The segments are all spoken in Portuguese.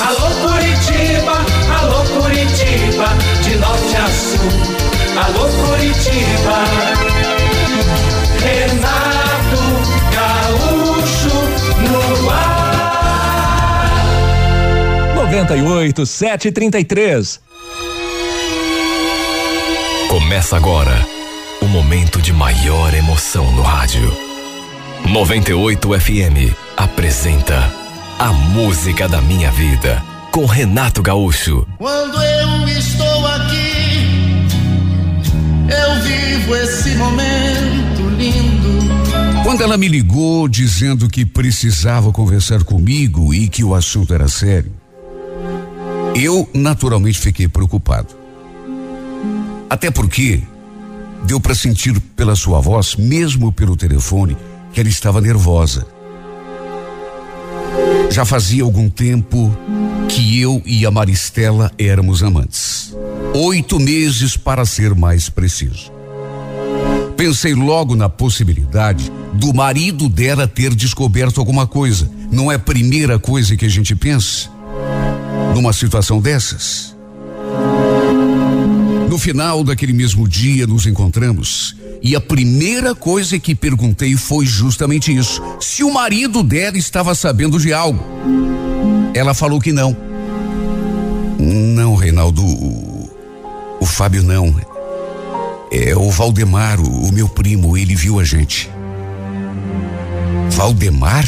Alô Curitiba, alô Curitiba, de norte a sul. Alô Curitiba. Renato Gaúcho no ar. 98 733. Começa agora o momento de maior emoção no rádio. 98 FM apresenta A Música da Minha Vida com Renato Gaúcho. Quando eu estou aqui, eu vivo esse momento lindo. Quando ela me ligou dizendo que precisava conversar comigo e que o assunto era sério, eu naturalmente fiquei preocupado. Até porque deu para sentir pela sua voz, mesmo pelo telefone, que ela estava nervosa. Já fazia algum tempo que eu e a Maristela éramos amantes. Oito meses para ser mais preciso. Pensei logo na possibilidade do marido dela ter descoberto alguma coisa. Não é a primeira coisa que a gente pensa numa situação dessas. No final daquele mesmo dia nos encontramos e a primeira coisa que perguntei foi justamente isso: se o marido dela estava sabendo de algo. Ela falou que não. Não, Reinaldo, o, o Fábio não. É o Valdemar, o, o meu primo, ele viu a gente. Valdemar?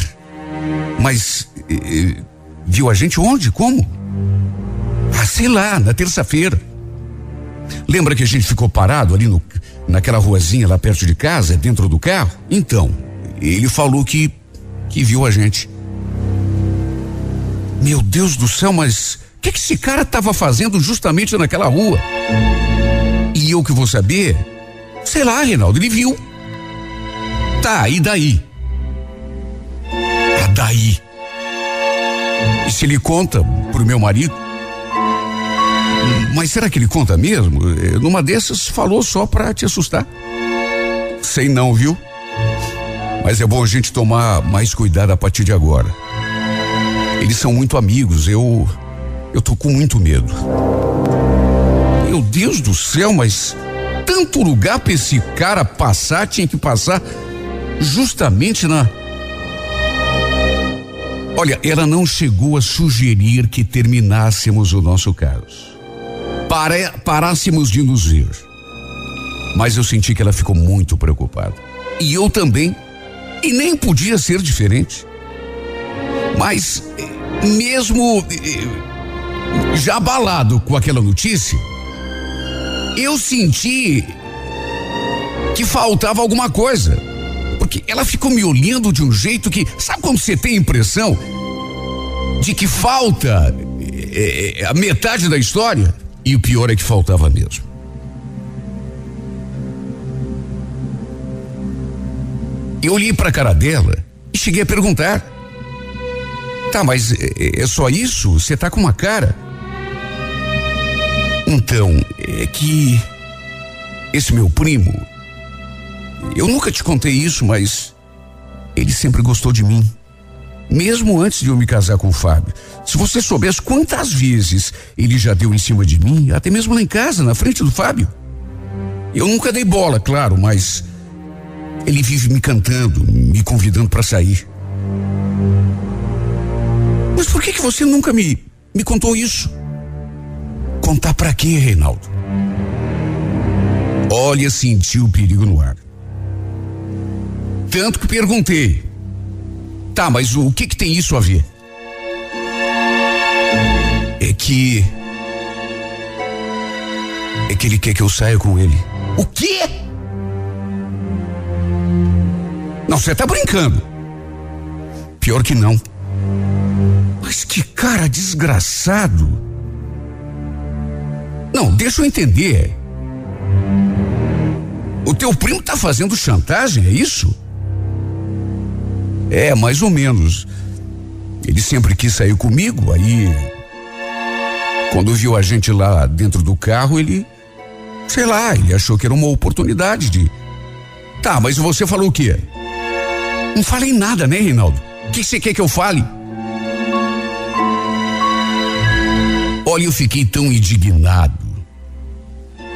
Mas eh, viu a gente onde? Como? Ah, sei lá, na terça-feira. Lembra que a gente ficou parado ali no, naquela ruazinha lá perto de casa, dentro do carro? Então, ele falou que que viu a gente. Meu Deus do céu, mas o que, que esse cara estava fazendo justamente naquela rua? E eu que vou saber? Sei lá, Reinaldo, ele viu. Tá, e daí? Ah, daí. E se ele conta pro meu marido? Mas será que ele conta mesmo? Eh, Numa dessas falou só pra te assustar. Sei não, viu? Mas é bom a gente tomar mais cuidado a partir de agora. Eles são muito amigos, eu. Eu tô com muito medo. Meu Deus do céu, mas tanto lugar pra esse cara passar, tinha que passar justamente na. Olha, ela não chegou a sugerir que terminássemos o nosso caso. Para, parássemos de nos ver. Mas eu senti que ela ficou muito preocupada. E eu também. E nem podia ser diferente. Mas, mesmo eh, já abalado com aquela notícia, eu senti que faltava alguma coisa. Porque ela ficou me olhando de um jeito que. Sabe quando você tem a impressão de que falta eh, a metade da história? E o pior é que faltava mesmo. Eu olhei para a cara dela e cheguei a perguntar: Tá, mas é, é só isso? Você tá com uma cara? Então, é que esse meu primo, eu nunca te contei isso, mas ele sempre gostou de mim. Mesmo antes de eu me casar com o Fábio. Se você soubesse quantas vezes ele já deu em cima de mim, até mesmo lá em casa, na frente do Fábio. Eu nunca dei bola, claro, mas ele vive me cantando, me convidando para sair. Mas por que que você nunca me me contou isso? Contar para quê, Reinaldo? Olha, senti o perigo no ar. Tanto que perguntei. Tá, mas o que que tem isso a ver? É que é que ele quer que eu saia com ele. O quê? Não, você tá brincando. Pior que não. Mas que cara desgraçado. Não, deixa eu entender. O teu primo tá fazendo chantagem, é isso? É, mais ou menos. Ele sempre quis sair comigo, aí. Quando viu a gente lá dentro do carro, ele. Sei lá, ele achou que era uma oportunidade de. Tá, mas você falou o quê? Não falei nada, né, Reinaldo? O que você quer que eu fale? Olha, eu fiquei tão indignado.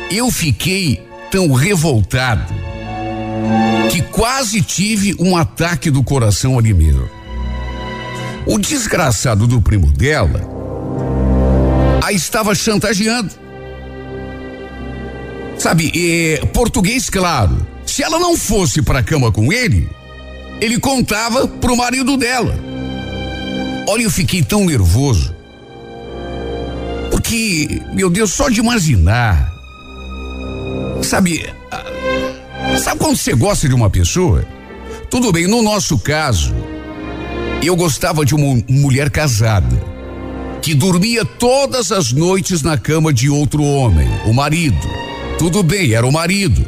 Eu fiquei tão revoltado que quase tive um ataque do coração ali mesmo. O desgraçado do primo dela a estava chantageando. Sabe, português claro. Se ela não fosse para cama com ele, ele contava pro marido dela. Olha, eu fiquei tão nervoso. Porque, meu Deus, só de imaginar. Sabe, sabe quando você gosta de uma pessoa? Tudo bem, no nosso caso, eu gostava de uma mulher casada, que dormia todas as noites na cama de outro homem, o marido. Tudo bem, era o marido.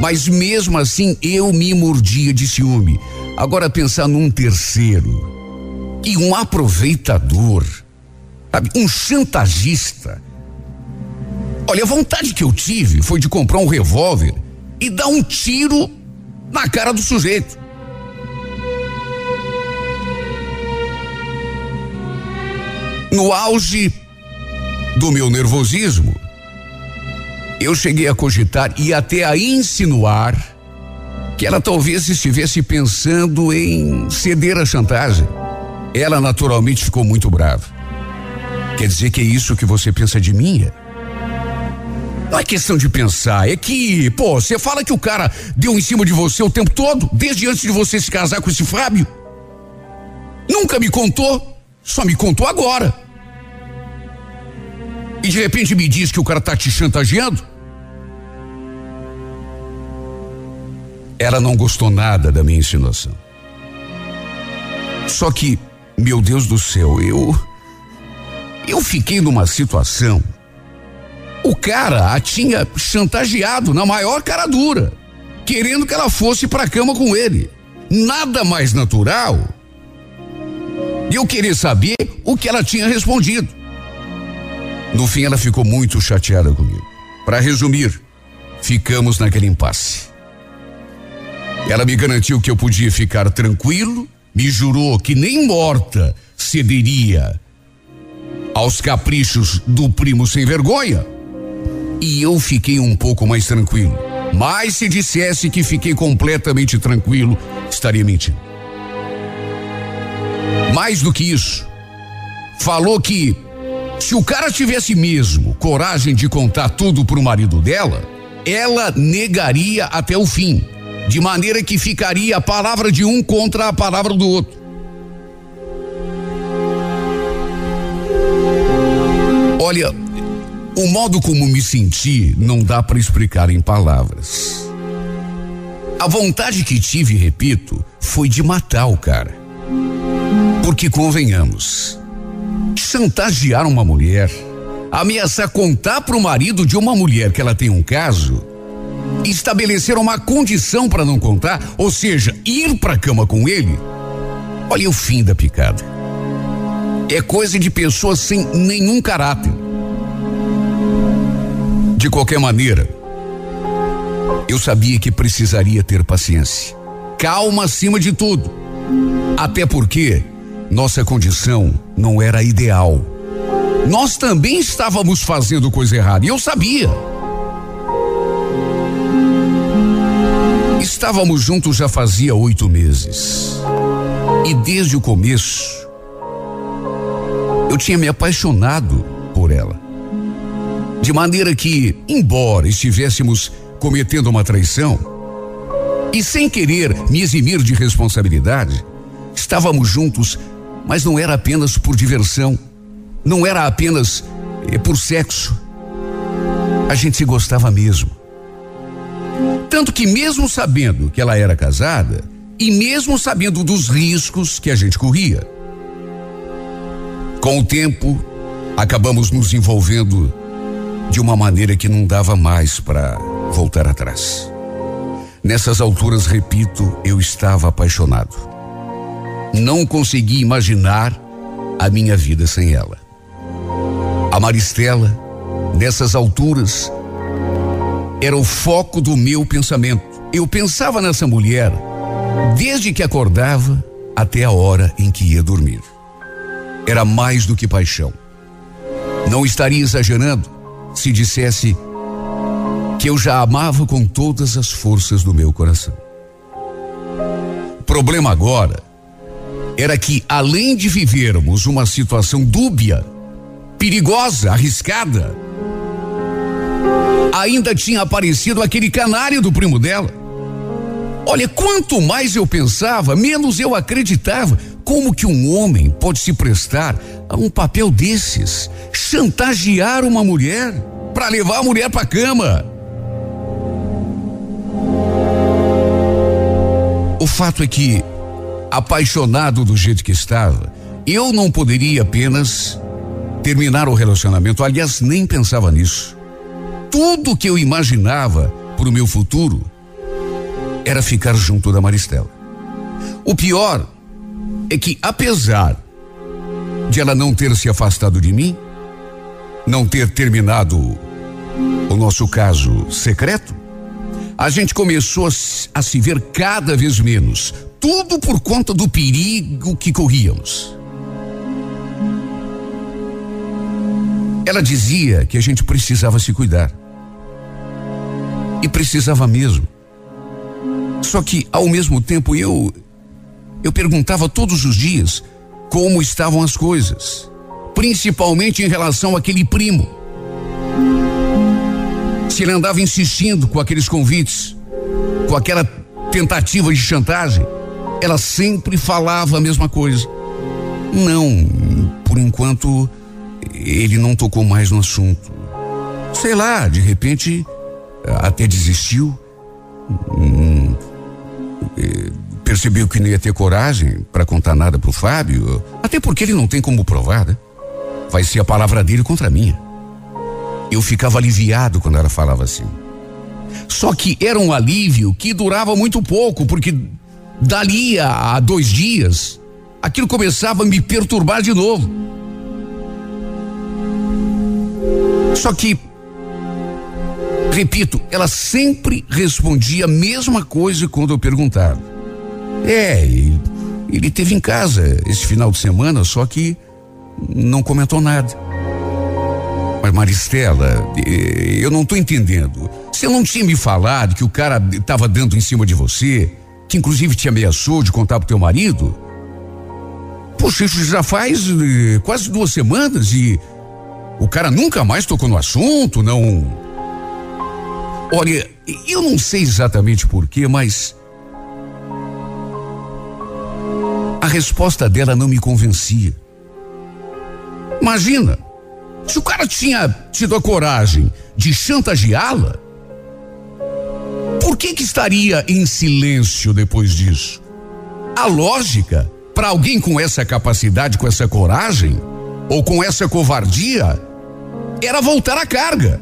Mas mesmo assim eu me mordia de ciúme. Agora pensar num terceiro e um aproveitador, sabe? um chantagista. Olha, a vontade que eu tive foi de comprar um revólver e dar um tiro na cara do sujeito. No auge do meu nervosismo, eu cheguei a cogitar e até a insinuar que ela talvez estivesse pensando em ceder à chantagem. Ela naturalmente ficou muito brava. Quer dizer que é isso que você pensa de mim? Não é questão de pensar, é que, pô, você fala que o cara deu em cima de você o tempo todo, desde antes de você se casar com esse Fábio. Nunca me contou, só me contou agora. E de repente me diz que o cara tá te chantageando? Ela não gostou nada da minha insinuação. Só que, meu Deus do céu, eu. Eu fiquei numa situação. O cara a tinha chantageado na maior cara dura, querendo que ela fosse pra cama com ele. Nada mais natural. E eu queria saber o que ela tinha respondido. No fim, ela ficou muito chateada comigo. Para resumir, ficamos naquele impasse. Ela me garantiu que eu podia ficar tranquilo, me jurou que nem morta cederia aos caprichos do primo sem vergonha. E eu fiquei um pouco mais tranquilo. Mas se dissesse que fiquei completamente tranquilo, estaria mentindo. Mais do que isso, falou que se o cara tivesse mesmo coragem de contar tudo pro marido dela, ela negaria até o fim de maneira que ficaria a palavra de um contra a palavra do outro. Olha, o modo como me senti não dá para explicar em palavras. A vontade que tive, repito, foi de matar o cara. Porque convenhamos, chantagear uma mulher, ameaçar contar para o marido de uma mulher que ela tem um caso, estabelecer uma condição para não contar, ou seja, ir para cama com ele, olha o fim da picada. É coisa de pessoas sem nenhum caráter. De qualquer maneira, eu sabia que precisaria ter paciência. Calma acima de tudo. Até porque nossa condição não era ideal. Nós também estávamos fazendo coisa errada e eu sabia. Estávamos juntos já fazia oito meses. E desde o começo, eu tinha me apaixonado por ela. De maneira que, embora estivéssemos cometendo uma traição, e sem querer me eximir de responsabilidade, estávamos juntos, mas não era apenas por diversão, não era apenas eh, por sexo. A gente se gostava mesmo. Tanto que, mesmo sabendo que ela era casada, e mesmo sabendo dos riscos que a gente corria, com o tempo, acabamos nos envolvendo de uma maneira que não dava mais para voltar atrás. Nessas alturas, repito, eu estava apaixonado. Não consegui imaginar a minha vida sem ela. A Maristela, nessas alturas, era o foco do meu pensamento. Eu pensava nessa mulher desde que acordava até a hora em que ia dormir. Era mais do que paixão. Não estaria exagerando se dissesse que eu já amava com todas as forças do meu coração. O problema agora era que, além de vivermos uma situação dúbia, perigosa, arriscada, ainda tinha aparecido aquele canário do primo dela. Olha, quanto mais eu pensava, menos eu acreditava. Como que um homem pode se prestar a um papel desses? Chantagear uma mulher para levar a mulher para cama. O fato é que, apaixonado do jeito que estava, eu não poderia apenas terminar o relacionamento. Aliás, nem pensava nisso. Tudo que eu imaginava para o meu futuro era ficar junto da Maristela. O pior é que, apesar de ela não ter se afastado de mim, não ter terminado o nosso caso secreto, a gente começou a, a se ver cada vez menos. Tudo por conta do perigo que corríamos. Ela dizia que a gente precisava se cuidar. E precisava mesmo. Só que, ao mesmo tempo, eu. Eu perguntava todos os dias como estavam as coisas. Principalmente em relação àquele primo. Se ele andava insistindo com aqueles convites, com aquela tentativa de chantagem, ela sempre falava a mesma coisa. Não, por enquanto, ele não tocou mais no assunto. Sei lá, de repente, até desistiu. Hum, percebeu que não ia ter coragem para contar nada pro Fábio, até porque ele não tem como provar, né? Vai ser a palavra dele contra a minha. Eu ficava aliviado quando ela falava assim. Só que era um alívio que durava muito pouco, porque dali a, a dois dias, aquilo começava a me perturbar de novo. Só que, repito, ela sempre respondia a mesma coisa quando eu perguntava. É, ele, ele teve em casa esse final de semana, só que não comentou nada. Mas Maristela, eu não estou entendendo. Você não tinha me falado que o cara estava dando em cima de você, que inclusive te ameaçou de contar pro teu marido? Poxa, isso já faz eh, quase duas semanas e o cara nunca mais tocou no assunto, não. Olha, eu não sei exatamente porquê, mas. A resposta dela não me convencia. Imagina, se o cara tinha tido a coragem de chantageá-la, por que que estaria em silêncio depois disso? A lógica para alguém com essa capacidade, com essa coragem ou com essa covardia era voltar à carga.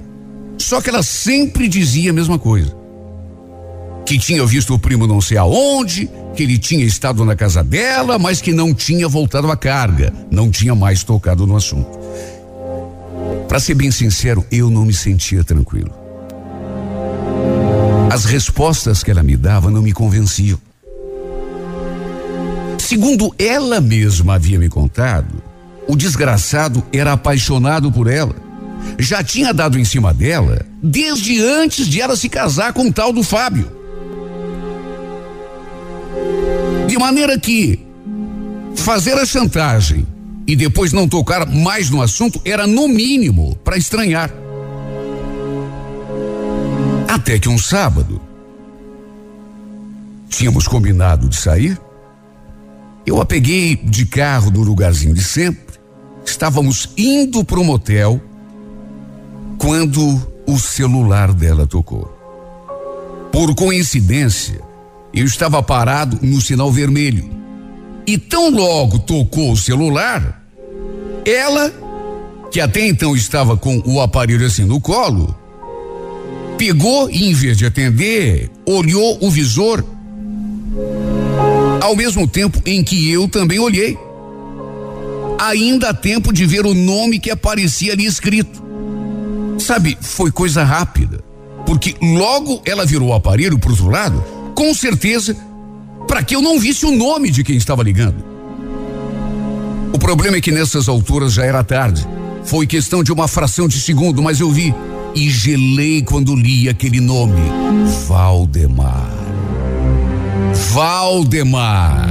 Só que ela sempre dizia a mesma coisa. Que tinha visto o primo não sei aonde, que ele tinha estado na casa dela, mas que não tinha voltado à carga, não tinha mais tocado no assunto. Para ser bem sincero, eu não me sentia tranquilo. As respostas que ela me dava não me convenciam. Segundo ela mesma havia me contado, o desgraçado era apaixonado por ela. Já tinha dado em cima dela desde antes de ela se casar com o tal do Fábio. De maneira que fazer a chantagem e depois não tocar mais no assunto era no mínimo para estranhar. Até que um sábado, tínhamos combinado de sair. Eu a peguei de carro do lugarzinho de sempre. Estávamos indo para o motel quando o celular dela tocou. Por coincidência, eu estava parado no sinal vermelho. E tão logo tocou o celular, ela, que até então estava com o aparelho assim no colo, pegou e, em vez de atender, olhou o visor, ao mesmo tempo em que eu também olhei. Ainda há tempo de ver o nome que aparecia ali escrito. Sabe, foi coisa rápida, porque logo ela virou o aparelho para outro lado com certeza, para que eu não visse o nome de quem estava ligando. O problema é que nessas alturas já era tarde. Foi questão de uma fração de segundo, mas eu vi e gelei quando li aquele nome: Valdemar. Valdemar.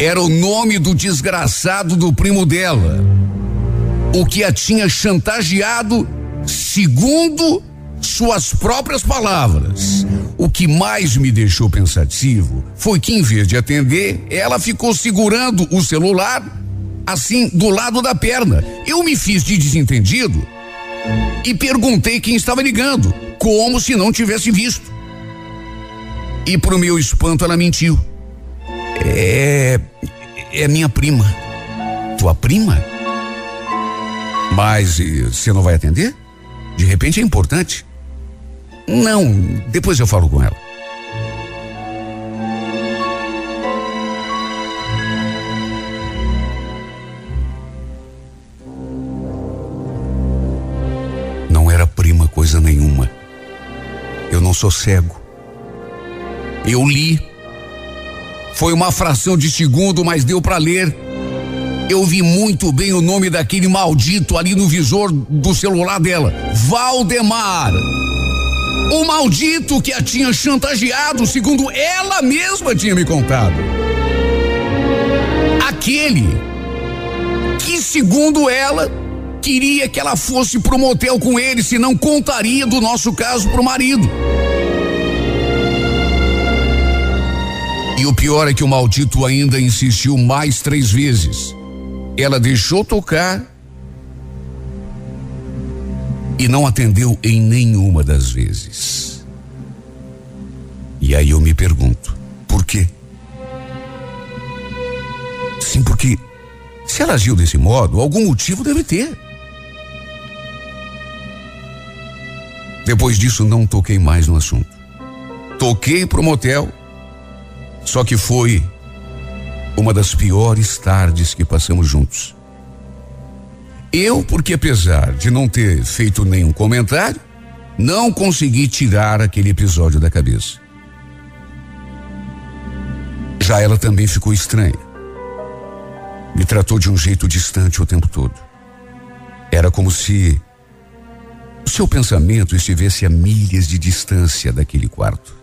Era o nome do desgraçado do primo dela, o que a tinha chantageado, segundo suas próprias palavras. O que mais me deixou pensativo foi que, em vez de atender, ela ficou segurando o celular assim do lado da perna. Eu me fiz de desentendido e perguntei quem estava ligando, como se não tivesse visto. E pro meu espanto ela mentiu. É. É minha prima. Tua prima? Mas você não vai atender? De repente é importante. Não, depois eu falo com ela. Não era prima coisa nenhuma. Eu não sou cego. Eu li. Foi uma fração de segundo, mas deu para ler. Eu vi muito bem o nome daquele maldito ali no visor do celular dela. Valdemar. O maldito que a tinha chantageado, segundo ela mesma tinha me contado. Aquele que, segundo ela, queria que ela fosse pro motel com ele, senão contaria do nosso caso pro marido. E o pior é que o maldito ainda insistiu mais três vezes. Ela deixou tocar e não atendeu em nenhuma das vezes. E aí eu me pergunto, por quê? Sim, porque se ela agiu desse modo, algum motivo deve ter. Depois disso, não toquei mais no assunto. Toquei pro motel, só que foi uma das piores tardes que passamos juntos. Eu, porque apesar de não ter feito nenhum comentário, não consegui tirar aquele episódio da cabeça. Já ela também ficou estranha. Me tratou de um jeito distante o tempo todo. Era como se o seu pensamento estivesse a milhas de distância daquele quarto.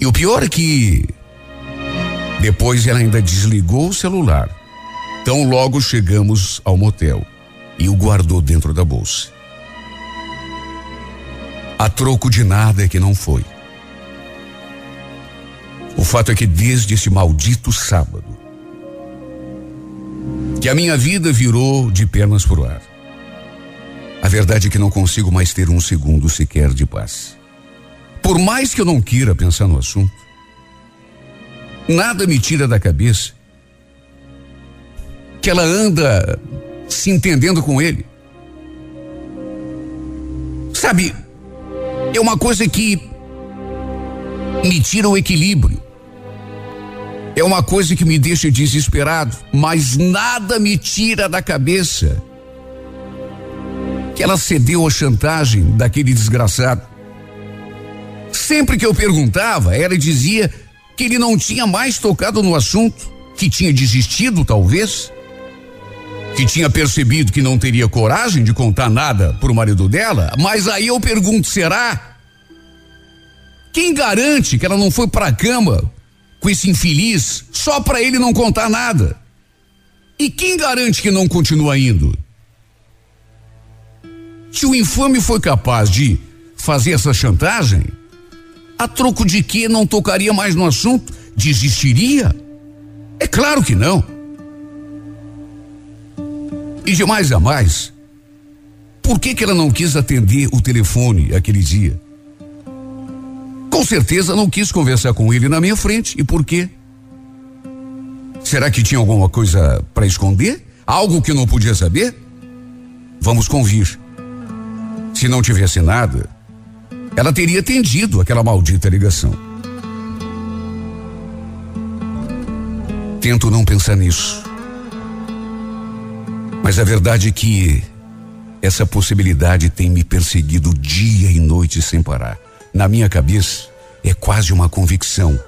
E o pior é que depois ela ainda desligou o celular Tão logo chegamos ao motel e o guardou dentro da bolsa. A troco de nada é que não foi. O fato é que desde esse maldito sábado, que a minha vida virou de pernas pro ar. A verdade é que não consigo mais ter um segundo sequer de paz. Por mais que eu não queira pensar no assunto, nada me tira da cabeça que ela anda se entendendo com ele. Sabe, é uma coisa que me tira o equilíbrio. É uma coisa que me deixa desesperado, mas nada me tira da cabeça que ela cedeu à chantagem daquele desgraçado. Sempre que eu perguntava, ela dizia que ele não tinha mais tocado no assunto, que tinha desistido, talvez que tinha percebido que não teria coragem de contar nada pro marido dela, mas aí eu pergunto, será? Quem garante que ela não foi pra cama com esse infeliz só para ele não contar nada? E quem garante que não continua indo? Se o infame foi capaz de fazer essa chantagem, a troco de que não tocaria mais no assunto? Desistiria? É claro que não. E de mais a mais, por que, que ela não quis atender o telefone aquele dia? Com certeza não quis conversar com ele na minha frente. E por quê? Será que tinha alguma coisa para esconder? Algo que não podia saber? Vamos convir. Se não tivesse nada, ela teria atendido aquela maldita ligação. Tento não pensar nisso. Mas a verdade é que essa possibilidade tem me perseguido dia e noite sem parar. Na minha cabeça, é quase uma convicção.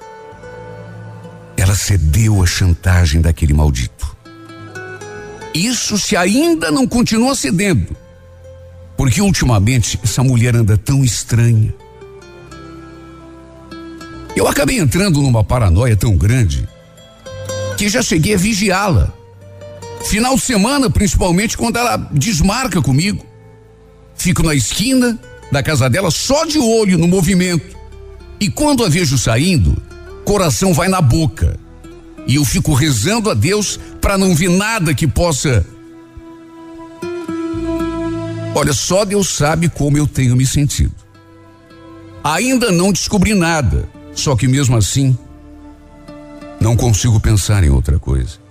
Ela cedeu à chantagem daquele maldito. Isso se ainda não continua cedendo. Porque ultimamente essa mulher anda tão estranha. Eu acabei entrando numa paranoia tão grande que já cheguei a vigiá-la. Final de semana, principalmente quando ela desmarca comigo. Fico na esquina da casa dela só de olho no movimento. E quando a vejo saindo, coração vai na boca. E eu fico rezando a Deus para não ver nada que possa. Olha, só Deus sabe como eu tenho me sentido. Ainda não descobri nada, só que mesmo assim, não consigo pensar em outra coisa.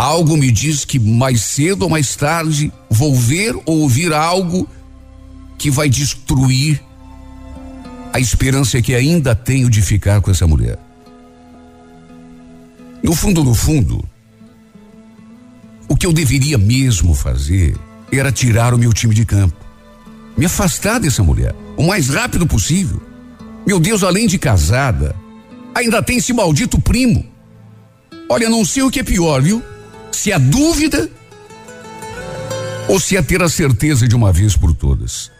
Algo me diz que mais cedo ou mais tarde vou ver ou ouvir algo que vai destruir a esperança que ainda tenho de ficar com essa mulher. No fundo, no fundo, o que eu deveria mesmo fazer era tirar o meu time de campo, me afastar dessa mulher o mais rápido possível. Meu Deus, além de casada, ainda tem esse maldito primo. Olha, não sei o que é pior, viu? Se a dúvida ou se é ter a certeza de uma vez por todas.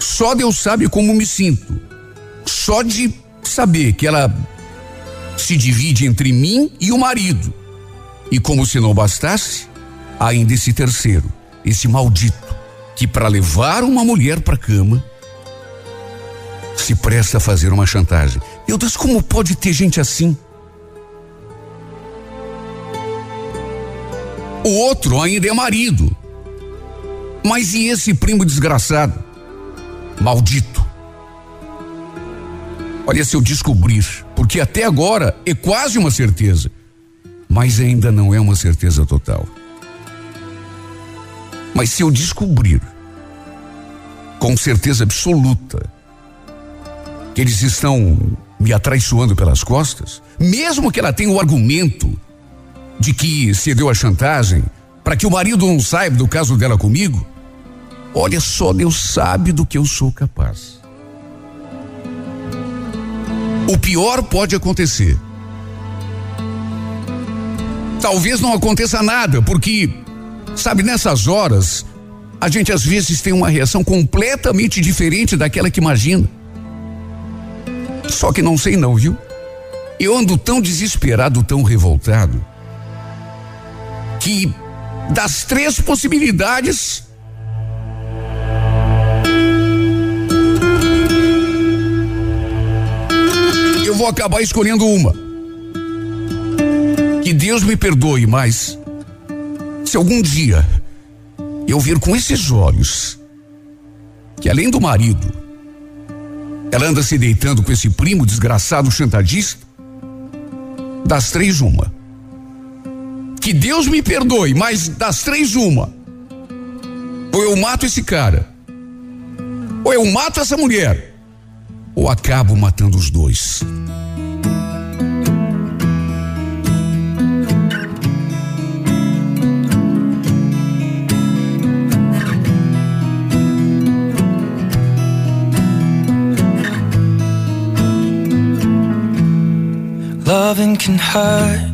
Só Deus sabe como me sinto. Só de saber que ela se divide entre mim e o marido. E como se não bastasse, ainda esse terceiro, esse maldito, que para levar uma mulher para cama se presta a fazer uma chantagem. Meu Deus, como pode ter gente assim? O outro ainda é marido. Mas e esse primo desgraçado? Maldito. Olha, se eu descobrir, porque até agora é quase uma certeza, mas ainda não é uma certeza total. Mas se eu descobrir, com certeza absoluta, que eles estão me atraiçoando pelas costas, mesmo que ela tenha o argumento de que cedeu a chantagem para que o marido não saiba do caso dela comigo, olha só, Deus sabe do que eu sou capaz. O pior pode acontecer. Talvez não aconteça nada, porque, sabe, nessas horas, a gente às vezes tem uma reação completamente diferente daquela que imagina. Só que não sei não, viu? Eu ando tão desesperado, tão revoltado, que das três possibilidades, eu vou acabar escolhendo uma. Que Deus me perdoe, mas se algum dia eu vir com esses olhos que além do marido, ela anda se deitando com esse primo desgraçado chantagista, das três uma. Que Deus me perdoe, mas das três uma. Ou eu mato esse cara, ou eu mato essa mulher, ou acabo matando os dois. Loving can hurt.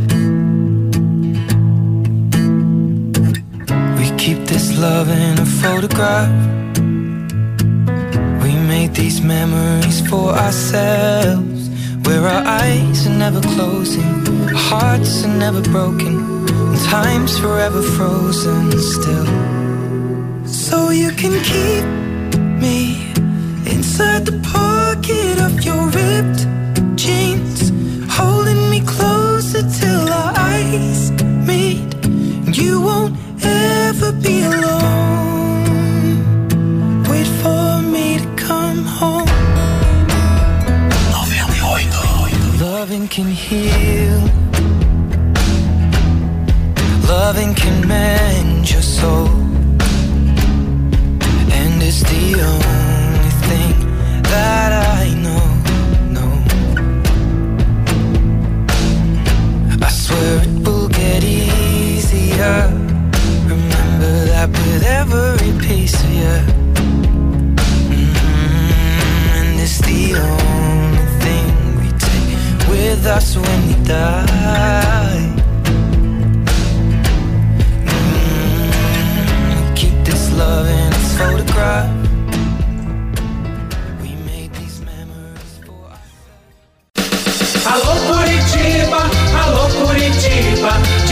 Love in a photograph. We made these memories for ourselves. Where our eyes are never closing, our hearts are never broken, and time's forever frozen still. So you can keep me inside the pocket of your ripped jeans, holding me closer till our eyes. You won't ever be alone. Wait for me to come home. Loving can heal. Loving can mend your soul. And it's the only thing that I know. I swear easier. Remember that with every piece of you. Mm, and it's the only thing we take with us when we die. Mm, keep this love in its photograph. We made these memories for us. Alô Curitiba, alô Curitiba,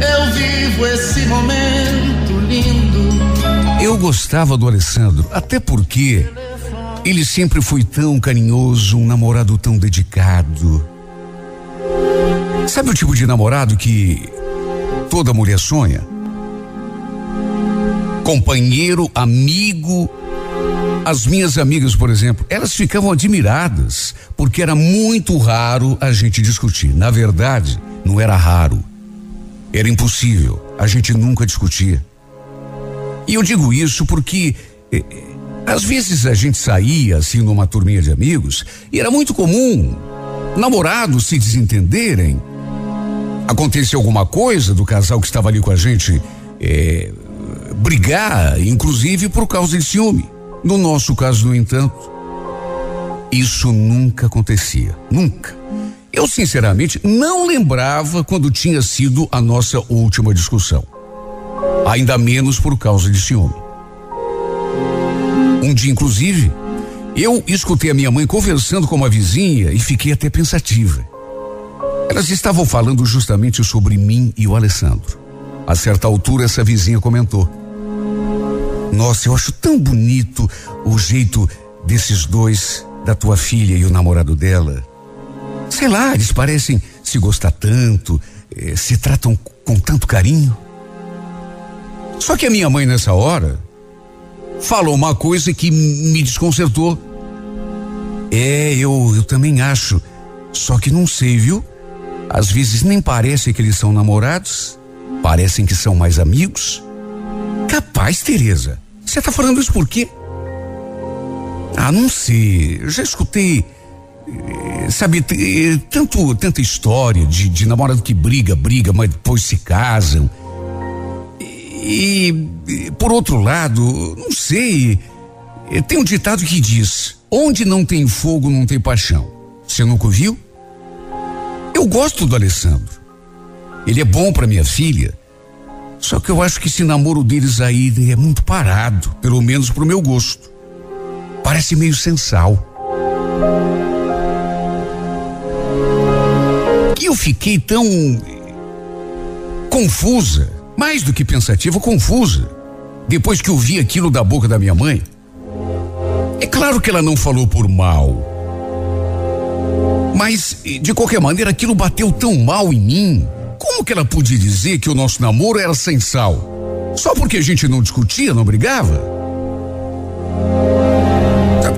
eu vivo esse momento lindo. Eu gostava do Alessandro, até porque ele sempre foi tão carinhoso, um namorado tão dedicado. Sabe o tipo de namorado que toda mulher sonha? Companheiro, amigo. As minhas amigas, por exemplo, elas ficavam admiradas, porque era muito raro a gente discutir. Na verdade, não era raro. Era impossível. A gente nunca discutia. E eu digo isso porque eh, eh, às vezes a gente saía assim numa turminha de amigos e era muito comum namorados se desentenderem. Acontecia alguma coisa do casal que estava ali com a gente eh, brigar, inclusive por causa de ciúme. No nosso caso, no entanto, isso nunca acontecia. Nunca. Eu, sinceramente, não lembrava quando tinha sido a nossa última discussão. Ainda menos por causa de ciúme. Um dia, inclusive, eu escutei a minha mãe conversando com uma vizinha e fiquei até pensativa. Elas estavam falando justamente sobre mim e o Alessandro. A certa altura, essa vizinha comentou: Nossa, eu acho tão bonito o jeito desses dois, da tua filha e o namorado dela. Sei lá, eles parecem se gostar tanto, eh, se tratam com tanto carinho. Só que a minha mãe, nessa hora, falou uma coisa que me desconcertou. É, eu, eu também acho. Só que não sei, viu? Às vezes nem parece que eles são namorados, parecem que são mais amigos. Capaz, Tereza. Você tá falando isso por quê? Ah, não sei. Eu já escutei. Sabe, tanto, tanta história de, de namorado que briga, briga, mas depois se casam. E, e, por outro lado, não sei. Tem um ditado que diz: onde não tem fogo, não tem paixão. Você nunca ouviu? Eu gosto do Alessandro. Ele é bom para minha filha. Só que eu acho que esse namoro deles aí é muito parado, pelo menos pro meu gosto. Parece meio sensal. Eu fiquei tão confusa, mais do que pensativa, confusa, depois que eu vi aquilo da boca da minha mãe. É claro que ela não falou por mal. Mas, de qualquer maneira, aquilo bateu tão mal em mim. Como que ela podia dizer que o nosso namoro era sem sal? Só porque a gente não discutia, não brigava?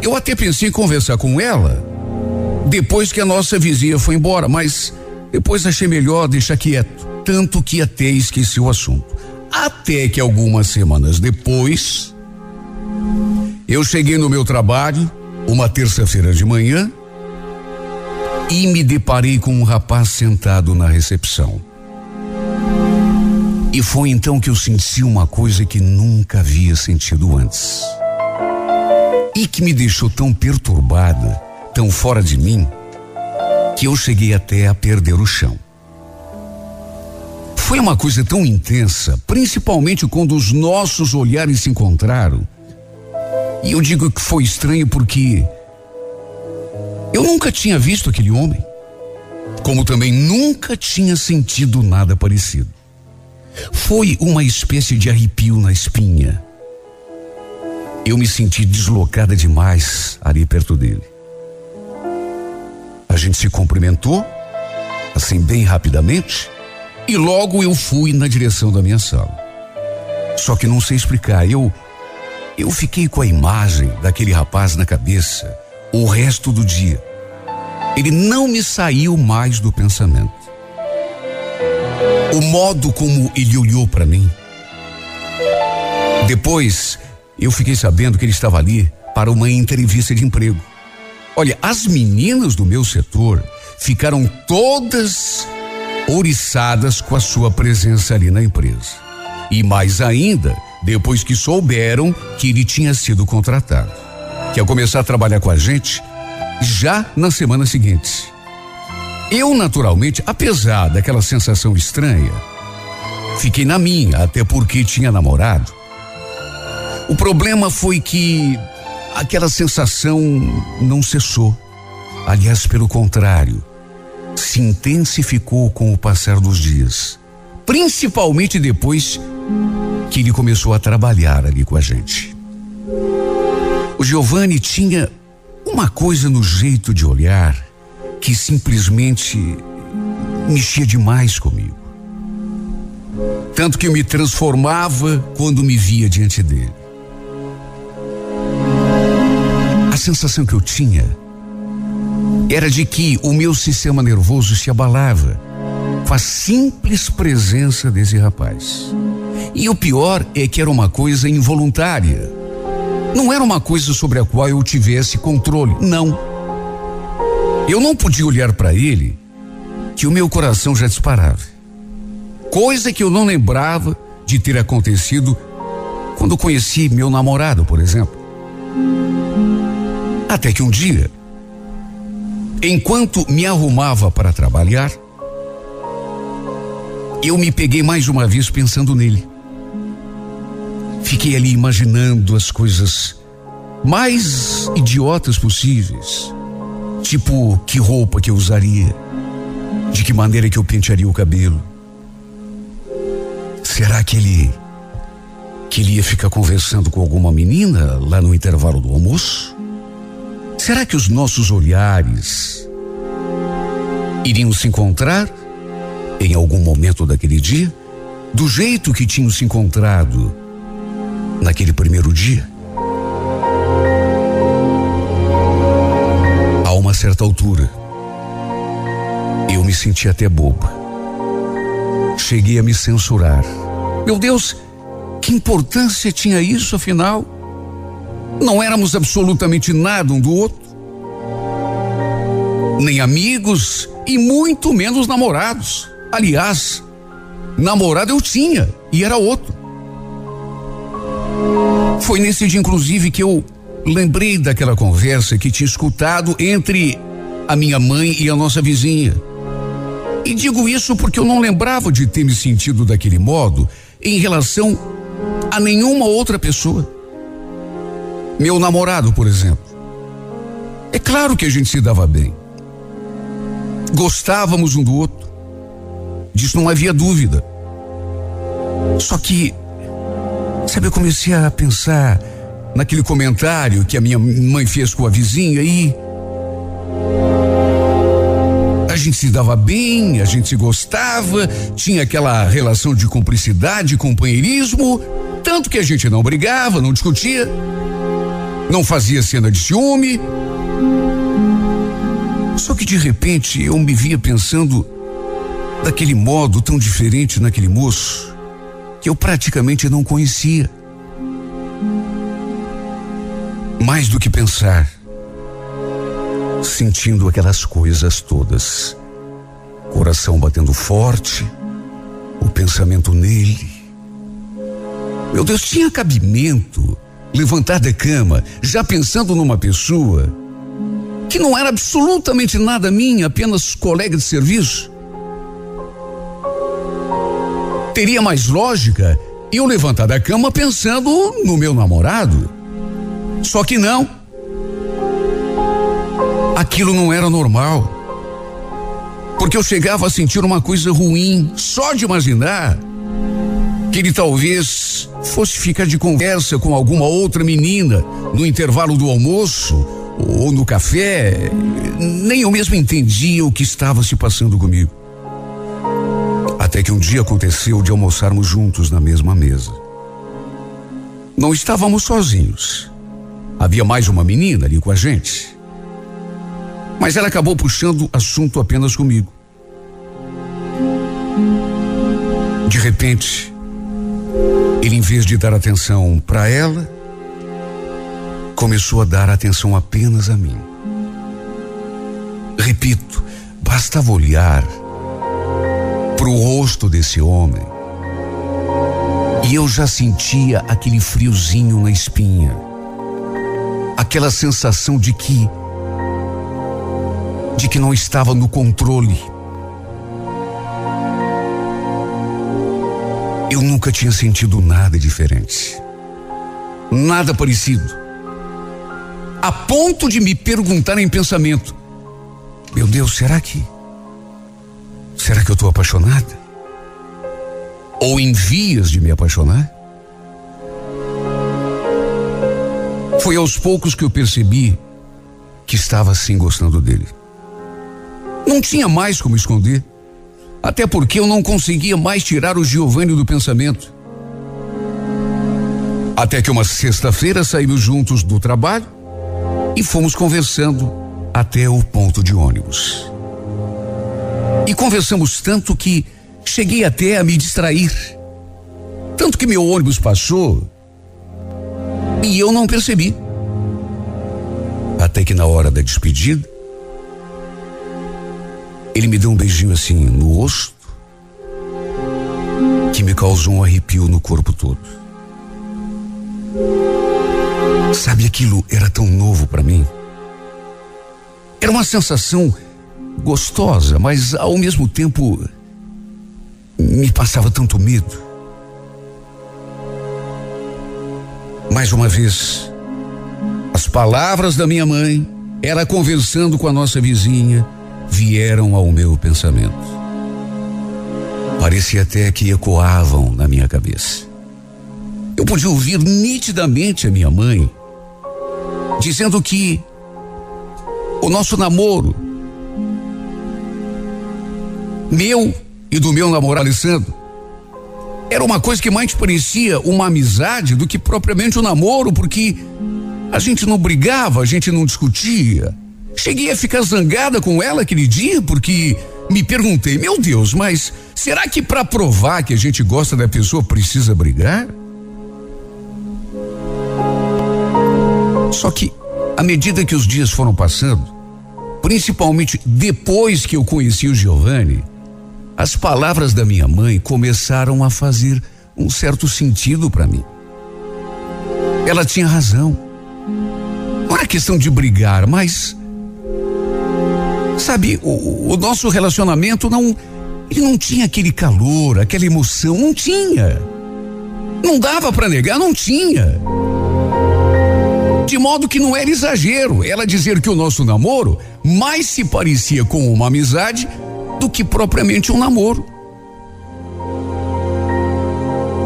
Eu até pensei em conversar com ela depois que a nossa vizinha foi embora, mas depois achei melhor deixar quieto. Tanto que até esqueci o assunto. Até que algumas semanas depois, eu cheguei no meu trabalho, uma terça-feira de manhã, e me deparei com um rapaz sentado na recepção. E foi então que eu senti uma coisa que nunca havia sentido antes. E que me deixou tão perturbada, tão fora de mim, que eu cheguei até a perder o chão. Foi uma coisa tão intensa, principalmente quando os nossos olhares se encontraram. E eu digo que foi estranho porque eu nunca tinha visto aquele homem, como também nunca tinha sentido nada parecido. Foi uma espécie de arrepio na espinha. Eu me senti deslocada demais ali perto dele. A gente se cumprimentou, assim bem rapidamente, e logo eu fui na direção da minha sala. Só que não sei explicar, eu eu fiquei com a imagem daquele rapaz na cabeça o resto do dia. Ele não me saiu mais do pensamento. O modo como ele olhou para mim. Depois, eu fiquei sabendo que ele estava ali para uma entrevista de emprego. Olha, as meninas do meu setor ficaram todas ouriçadas com a sua presença ali na empresa. E mais ainda, depois que souberam que ele tinha sido contratado. Que ia começar a trabalhar com a gente já na semana seguinte. Eu, naturalmente, apesar daquela sensação estranha, fiquei na minha, até porque tinha namorado. O problema foi que aquela sensação não cessou. Aliás, pelo contrário, se intensificou com o passar dos dias. Principalmente depois que ele começou a trabalhar ali com a gente. O Giovanni tinha uma coisa no jeito de olhar que simplesmente mexia demais comigo. Tanto que eu me transformava quando me via diante dele. Sensação que eu tinha era de que o meu sistema nervoso se abalava com a simples presença desse rapaz. E o pior é que era uma coisa involuntária. Não era uma coisa sobre a qual eu tivesse controle, não. Eu não podia olhar para ele que o meu coração já disparava. Coisa que eu não lembrava de ter acontecido quando conheci meu namorado, por exemplo. Até que um dia, enquanto me arrumava para trabalhar, eu me peguei mais uma vez pensando nele. Fiquei ali imaginando as coisas mais idiotas possíveis. Tipo, que roupa que eu usaria? De que maneira que eu pentearia o cabelo? Será que ele que ele ia ficar conversando com alguma menina lá no intervalo do almoço? Será que os nossos olhares iriam se encontrar em algum momento daquele dia? Do jeito que tinham se encontrado naquele primeiro dia? A uma certa altura, eu me senti até bobo. Cheguei a me censurar. Meu Deus, que importância tinha isso, afinal? Não éramos absolutamente nada um do outro. Nem amigos e muito menos namorados. Aliás, namorado eu tinha e era outro. Foi nesse dia, inclusive, que eu lembrei daquela conversa que tinha escutado entre a minha mãe e a nossa vizinha. E digo isso porque eu não lembrava de ter me sentido daquele modo em relação a nenhuma outra pessoa. Meu namorado, por exemplo. É claro que a gente se dava bem. Gostávamos um do outro. Disso não havia dúvida. Só que, sabe, eu comecei a pensar naquele comentário que a minha mãe fez com a vizinha e. A gente se dava bem, a gente se gostava, tinha aquela relação de cumplicidade, companheirismo, tanto que a gente não brigava, não discutia, não fazia cena de ciúme. Só que de repente eu me via pensando daquele modo tão diferente naquele moço que eu praticamente não conhecia. Mais do que pensar, sentindo aquelas coisas todas, coração batendo forte, o pensamento nele. Meu Deus, tinha cabimento levantar da cama já pensando numa pessoa que não era absolutamente nada minha, apenas colega de serviço? Teria mais lógica eu levantar da cama pensando no meu namorado. Só que não. Aquilo não era normal. Porque eu chegava a sentir uma coisa ruim só de imaginar que ele talvez fosse ficar de conversa com alguma outra menina no intervalo do almoço ou no café. Nem eu mesmo entendia o que estava se passando comigo. Até que um dia aconteceu de almoçarmos juntos na mesma mesa. Não estávamos sozinhos. Havia mais uma menina ali com a gente. Mas ela acabou puxando assunto apenas comigo. De repente, ele, em vez de dar atenção para ela, começou a dar atenção apenas a mim. Repito, bastava olhar para o rosto desse homem e eu já sentia aquele friozinho na espinha, aquela sensação de que de que não estava no controle. Eu nunca tinha sentido nada diferente. Nada parecido. A ponto de me perguntar em pensamento: Meu Deus, será que. Será que eu estou apaixonada? Ou em vias de me apaixonar? Foi aos poucos que eu percebi que estava assim gostando dele. Não tinha mais como esconder. Até porque eu não conseguia mais tirar o Giovanni do pensamento. Até que uma sexta-feira saímos juntos do trabalho e fomos conversando até o ponto de ônibus. E conversamos tanto que cheguei até a me distrair. Tanto que meu ônibus passou e eu não percebi. Até que na hora da despedida, ele me deu um beijinho assim no rosto que me causou um arrepio no corpo todo. Sabe, aquilo era tão novo para mim. Era uma sensação gostosa, mas ao mesmo tempo me passava tanto medo. Mais uma vez, as palavras da minha mãe, ela conversando com a nossa vizinha, vieram ao meu pensamento. Parecia até que ecoavam na minha cabeça. Eu podia ouvir nitidamente a minha mãe dizendo que o nosso namoro, meu e do meu namorado Alessandro, era uma coisa que mais parecia uma amizade do que propriamente um namoro, porque a gente não brigava, a gente não discutia, Cheguei a ficar zangada com ela aquele dia porque me perguntei, meu Deus, mas será que para provar que a gente gosta da pessoa precisa brigar? Só que, à medida que os dias foram passando, principalmente depois que eu conheci o Giovanni, as palavras da minha mãe começaram a fazer um certo sentido para mim. Ela tinha razão. Não era questão de brigar, mas Sabe, o, o nosso relacionamento não. Ele não tinha aquele calor, aquela emoção, não tinha. Não dava para negar, não tinha. De modo que não era exagero ela dizer que o nosso namoro mais se parecia com uma amizade do que propriamente um namoro.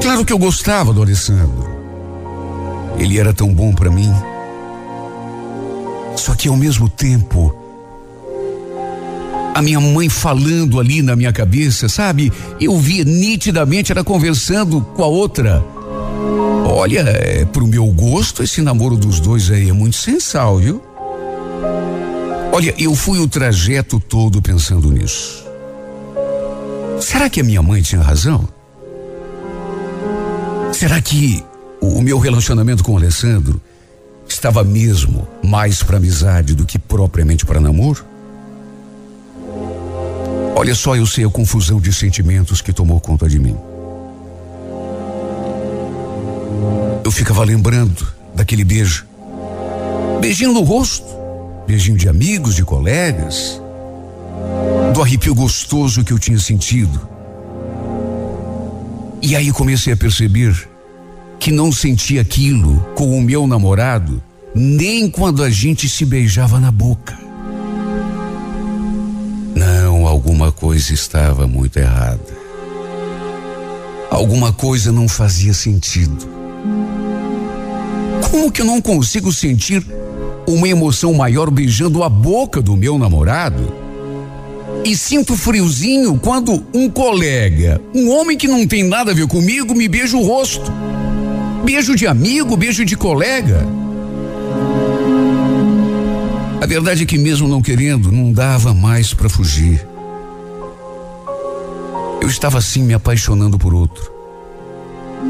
Claro que eu gostava do Alessandro. Ele era tão bom para mim. Só que ao mesmo tempo, a minha mãe falando ali na minha cabeça, sabe? Eu via nitidamente ela conversando com a outra. Olha, é, pro meu gosto, esse namoro dos dois aí é muito sensal, viu? Olha, eu fui o trajeto todo pensando nisso. Será que a minha mãe tinha razão? Será que o meu relacionamento com o Alessandro estava mesmo mais para amizade do que propriamente para namoro? Olha só, eu sei a confusão de sentimentos que tomou conta de mim. Eu ficava lembrando daquele beijo. Beijinho no rosto, beijinho de amigos, de colegas, do arrepio gostoso que eu tinha sentido. E aí comecei a perceber que não sentia aquilo com o meu namorado, nem quando a gente se beijava na boca alguma coisa estava muito errada. Alguma coisa não fazia sentido. Como que eu não consigo sentir uma emoção maior beijando a boca do meu namorado? E sinto friozinho quando um colega, um homem que não tem nada a ver comigo, me beija o rosto. Beijo de amigo, beijo de colega. A verdade é que, mesmo não querendo, não dava mais para fugir. Eu estava assim me apaixonando por outro.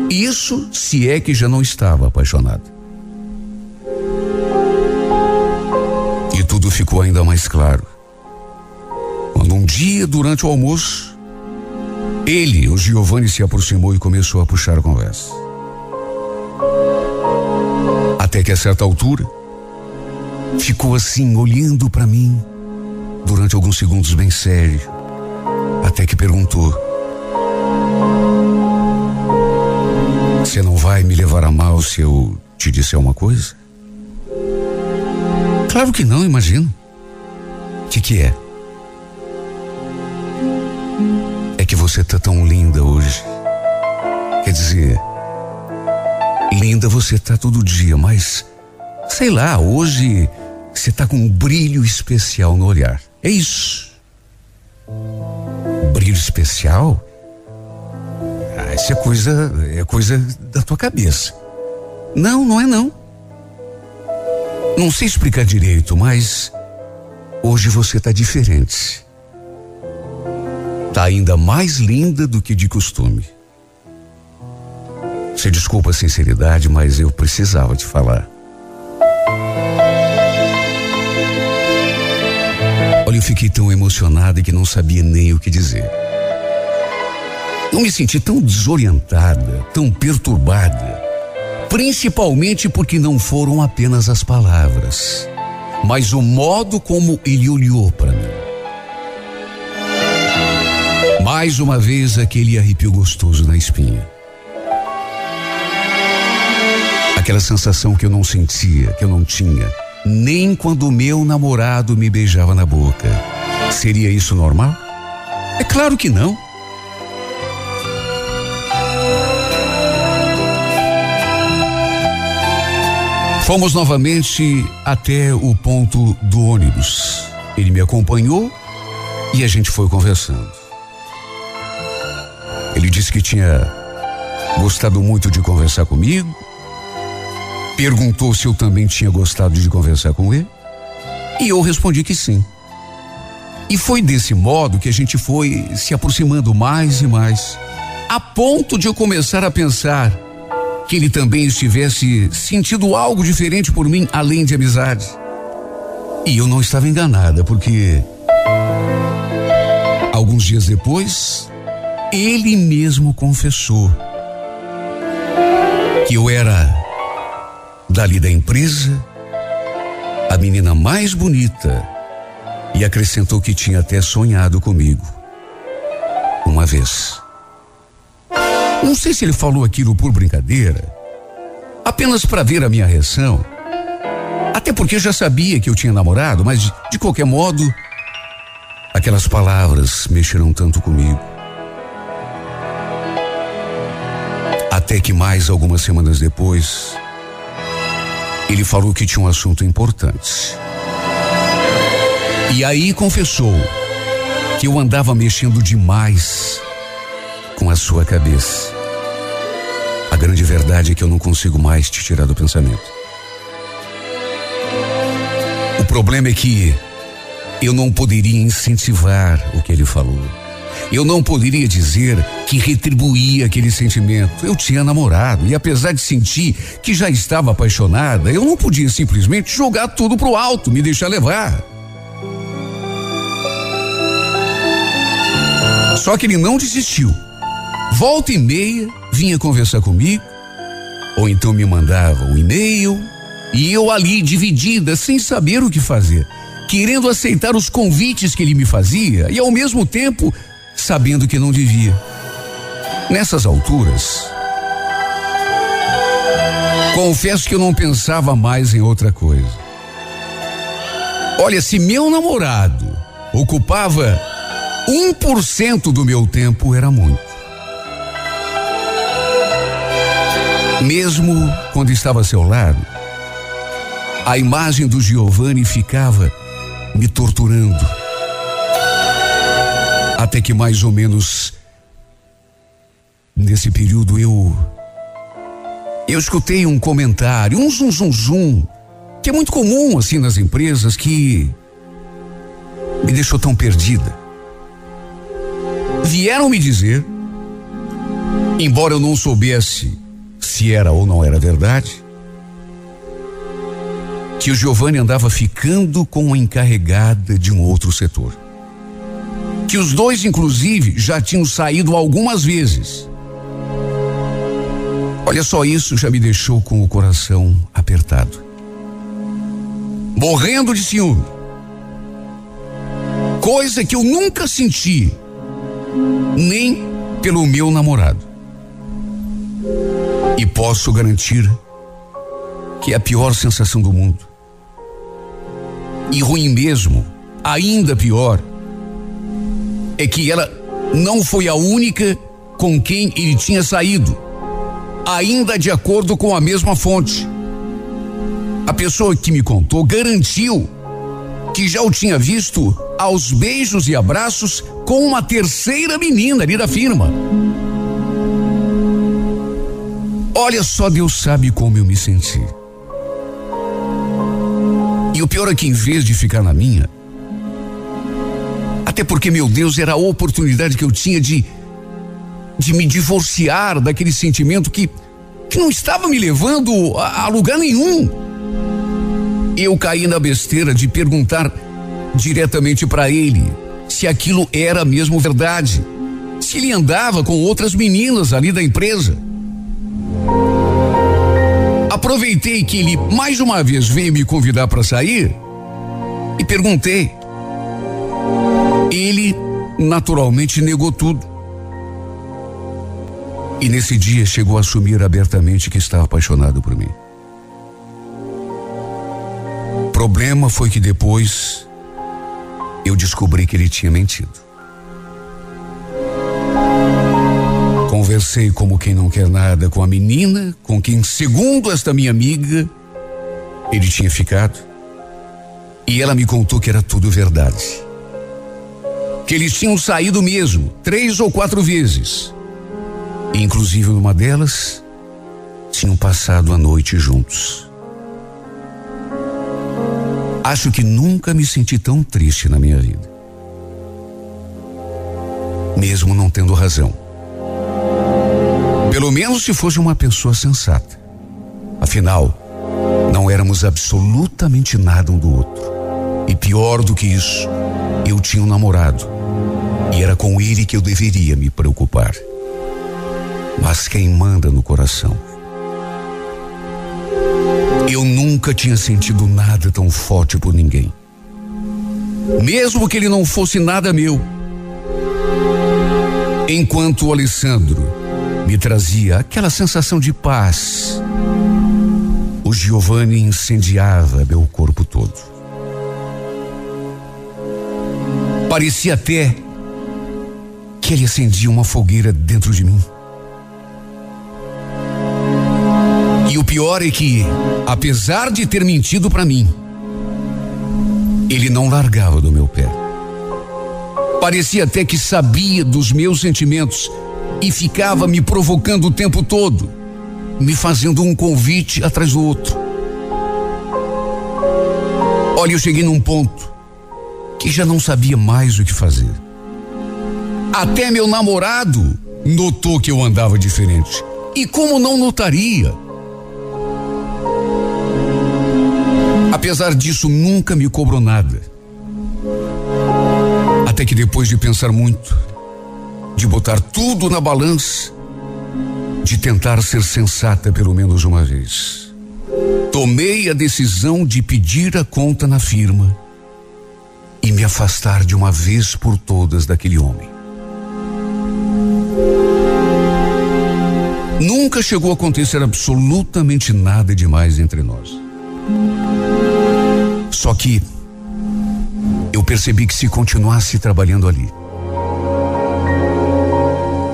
Isso se é que já não estava apaixonado. E tudo ficou ainda mais claro. Quando um dia, durante o almoço, ele, o Giovanni, se aproximou e começou a puxar a conversa. Até que a certa altura, ficou assim, olhando para mim, durante alguns segundos bem sério, até que perguntou: Você não vai me levar a mal se eu te disser uma coisa? Claro que não, imagino. O que, que é? É que você tá tão linda hoje. Quer dizer, linda você tá todo dia, mas sei lá, hoje você tá com um brilho especial no olhar. É isso. Brilho especial? Isso é coisa, é coisa da tua cabeça. Não, não é não. Não sei explicar direito, mas hoje você tá diferente. Tá ainda mais linda do que de costume. Você desculpa a sinceridade, mas eu precisava te falar. Olha, eu fiquei tão emocionada que não sabia nem o que dizer. Eu me senti tão desorientada, tão perturbada, principalmente porque não foram apenas as palavras, mas o modo como ele olhou para mim. Mais uma vez aquele arrepio gostoso na espinha. Aquela sensação que eu não sentia, que eu não tinha, nem quando meu namorado me beijava na boca. Seria isso normal? É claro que não. Fomos novamente até o ponto do ônibus. Ele me acompanhou e a gente foi conversando. Ele disse que tinha gostado muito de conversar comigo, perguntou se eu também tinha gostado de conversar com ele. E eu respondi que sim. E foi desse modo que a gente foi se aproximando mais e mais, a ponto de eu começar a pensar que ele também estivesse sentindo algo diferente por mim, além de amizade. E eu não estava enganada, porque alguns dias depois, ele mesmo confessou que eu era dali da empresa, a menina mais bonita, e acrescentou que tinha até sonhado comigo. Uma vez. Não sei se ele falou aquilo por brincadeira, apenas para ver a minha reação. Até porque já sabia que eu tinha namorado, mas de, qualquer modo, aquelas palavras mexeram tanto comigo. Até que mais algumas semanas depois, ele falou que tinha um assunto importante. E aí confessou que eu andava mexendo demais com a sua cabeça. A grande verdade é que eu não consigo mais te tirar do pensamento. O problema é que eu não poderia incentivar o que ele falou. Eu não poderia dizer que retribuía aquele sentimento. Eu tinha namorado e apesar de sentir que já estava apaixonada, eu não podia simplesmente jogar tudo pro alto, me deixar levar. Só que ele não desistiu. Volta e meia vinha conversar comigo, ou então me mandava um e-mail, e eu ali dividida, sem saber o que fazer, querendo aceitar os convites que ele me fazia e ao mesmo tempo sabendo que não devia. Nessas alturas, confesso que eu não pensava mais em outra coisa. Olha, se meu namorado ocupava 1% do meu tempo, era muito. Mesmo quando estava a seu lado, a imagem do Giovanni ficava me torturando. Até que mais ou menos nesse período eu eu escutei um comentário, um zum zum zum, que é muito comum assim nas empresas que me deixou tão perdida. Vieram me dizer, embora eu não soubesse se era ou não era verdade, que o Giovanni andava ficando com a encarregada de um outro setor. Que os dois, inclusive, já tinham saído algumas vezes. Olha só, isso já me deixou com o coração apertado. Morrendo de ciúme. Coisa que eu nunca senti, nem pelo meu namorado. E posso garantir que é a pior sensação do mundo. E ruim mesmo, ainda pior, é que ela não foi a única com quem ele tinha saído, ainda de acordo com a mesma fonte. A pessoa que me contou garantiu que já o tinha visto aos beijos e abraços com uma terceira menina ali da firma. Olha só, Deus sabe como eu me senti. E o pior é que, em vez de ficar na minha, até porque, meu Deus, era a oportunidade que eu tinha de, de me divorciar daquele sentimento que, que não estava me levando a, a lugar nenhum. Eu caí na besteira de perguntar diretamente para ele se aquilo era mesmo verdade, se ele andava com outras meninas ali da empresa. Aproveitei que ele mais uma vez veio me convidar para sair e perguntei. Ele naturalmente negou tudo. E nesse dia chegou a assumir abertamente que estava apaixonado por mim. O problema foi que depois eu descobri que ele tinha mentido. Conversei como quem não quer nada com a menina, com quem, segundo esta minha amiga, ele tinha ficado. E ela me contou que era tudo verdade. Que eles tinham saído mesmo, três ou quatro vezes. E, inclusive, numa delas, tinham passado a noite juntos. Acho que nunca me senti tão triste na minha vida. Mesmo não tendo razão. Pelo menos se fosse uma pessoa sensata. Afinal, não éramos absolutamente nada um do outro. E pior do que isso, eu tinha um namorado. E era com ele que eu deveria me preocupar. Mas quem manda no coração? Eu nunca tinha sentido nada tão forte por ninguém. Mesmo que ele não fosse nada meu. Enquanto o Alessandro me trazia aquela sensação de paz. O Giovanni incendiava meu corpo todo. Parecia até que ele acendia uma fogueira dentro de mim. E o pior é que, apesar de ter mentido para mim, ele não largava do meu pé. Parecia até que sabia dos meus sentimentos e ficava me provocando o tempo todo, me fazendo um convite atrás do outro. Olha, eu cheguei num ponto que já não sabia mais o que fazer. Até meu namorado notou que eu andava diferente. E como não notaria? Apesar disso, nunca me cobrou nada. Até que depois de pensar muito, de botar tudo na balança, de tentar ser sensata pelo menos uma vez. Tomei a decisão de pedir a conta na firma e me afastar de uma vez por todas daquele homem. Nunca chegou a acontecer absolutamente nada demais entre nós. Só que eu percebi que se continuasse trabalhando ali,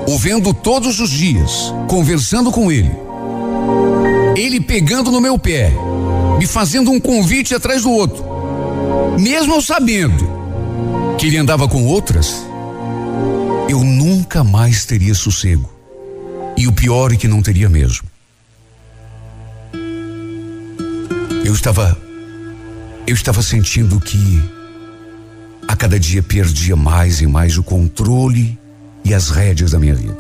o vendo todos os dias, conversando com ele, Ele pegando no meu pé, me fazendo um convite atrás do outro, mesmo eu sabendo que ele andava com outras, eu nunca mais teria sossego. E o pior é que não teria mesmo. Eu estava. Eu estava sentindo que a cada dia perdia mais e mais o controle e as rédeas da minha vida.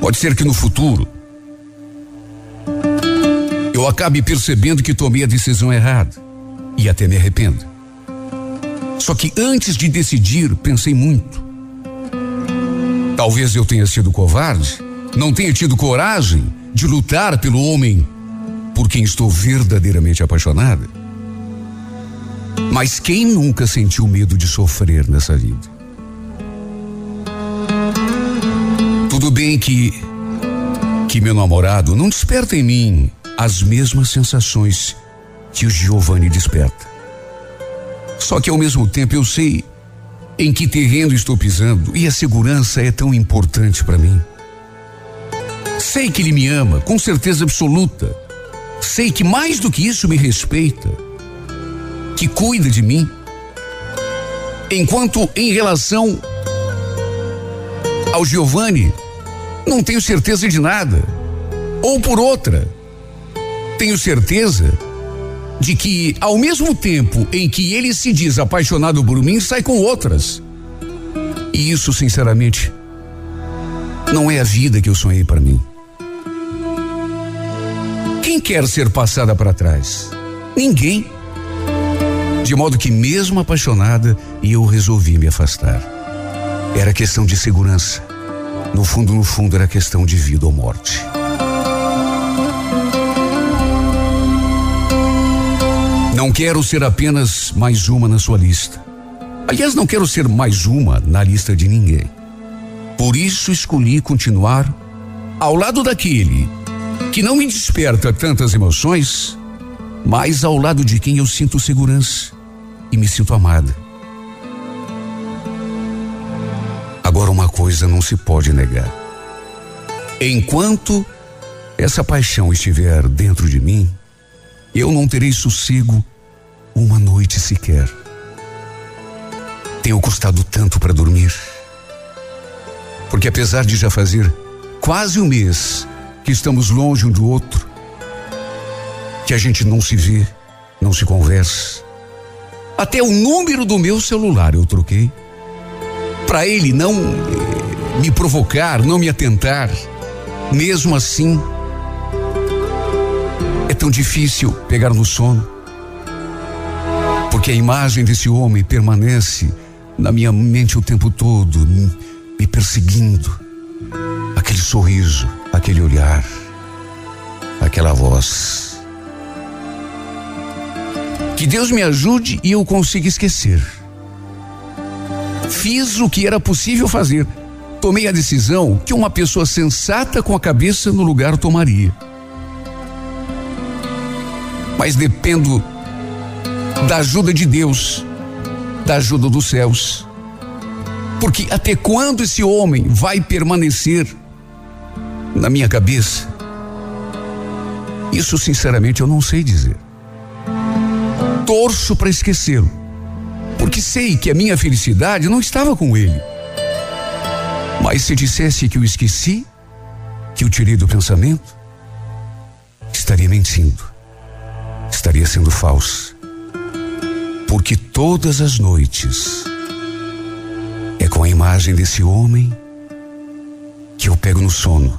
Pode ser que no futuro eu acabe percebendo que tomei a decisão errada e até me arrependo. Só que antes de decidir, pensei muito. Talvez eu tenha sido covarde, não tenha tido coragem de lutar pelo homem por quem estou verdadeiramente apaixonada. Mas quem nunca sentiu medo de sofrer nessa vida? Tudo bem que que meu namorado não desperta em mim as mesmas sensações que o Giovanni desperta. Só que ao mesmo tempo eu sei em que terreno estou pisando e a segurança é tão importante para mim. Sei que ele me ama, com certeza absoluta. Sei que mais do que isso me respeita, que cuida de mim. Enquanto em relação ao Giovanni, não tenho certeza de nada. Ou por outra, tenho certeza de que, ao mesmo tempo em que ele se diz apaixonado por mim, sai com outras. E isso, sinceramente, não é a vida que eu sonhei para mim. Quem quer ser passada para trás? Ninguém. De modo que, mesmo apaixonada, eu resolvi me afastar. Era questão de segurança. No fundo, no fundo, era questão de vida ou morte. Não quero ser apenas mais uma na sua lista. Aliás, não quero ser mais uma na lista de ninguém. Por isso escolhi continuar ao lado daquele que não me desperta tantas emoções, mas ao lado de quem eu sinto segurança e me sinto amada. Agora, uma coisa não se pode negar. Enquanto essa paixão estiver dentro de mim, eu não terei sossego uma noite sequer. Tenho custado tanto para dormir. Porque apesar de já fazer quase um mês que estamos longe um do outro, que a gente não se vê, não se conversa, até o número do meu celular eu troquei. Para ele não me provocar, não me atentar. Mesmo assim, é tão difícil pegar no sono porque a imagem desse homem permanece na minha mente o tempo todo, me perseguindo. Aquele sorriso, aquele olhar, aquela voz. Que Deus me ajude e eu consiga esquecer. Fiz o que era possível fazer. Tomei a decisão que uma pessoa sensata com a cabeça no lugar tomaria. Mas dependo da ajuda de Deus, da ajuda dos céus. Porque até quando esse homem vai permanecer na minha cabeça? Isso, sinceramente, eu não sei dizer. Torço para esquecê-lo, porque sei que a minha felicidade não estava com ele. Mas se dissesse que eu esqueci, que eu tirei do pensamento, estaria mentindo, estaria sendo falso porque todas as noites é com a imagem desse homem que eu pego no sono.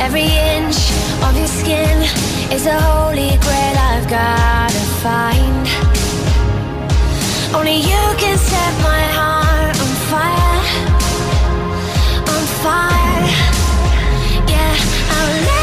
Every inch of your skin is a holy grail I've gotta find. Only you can set my heart on fire, on fire. Yeah, I'll.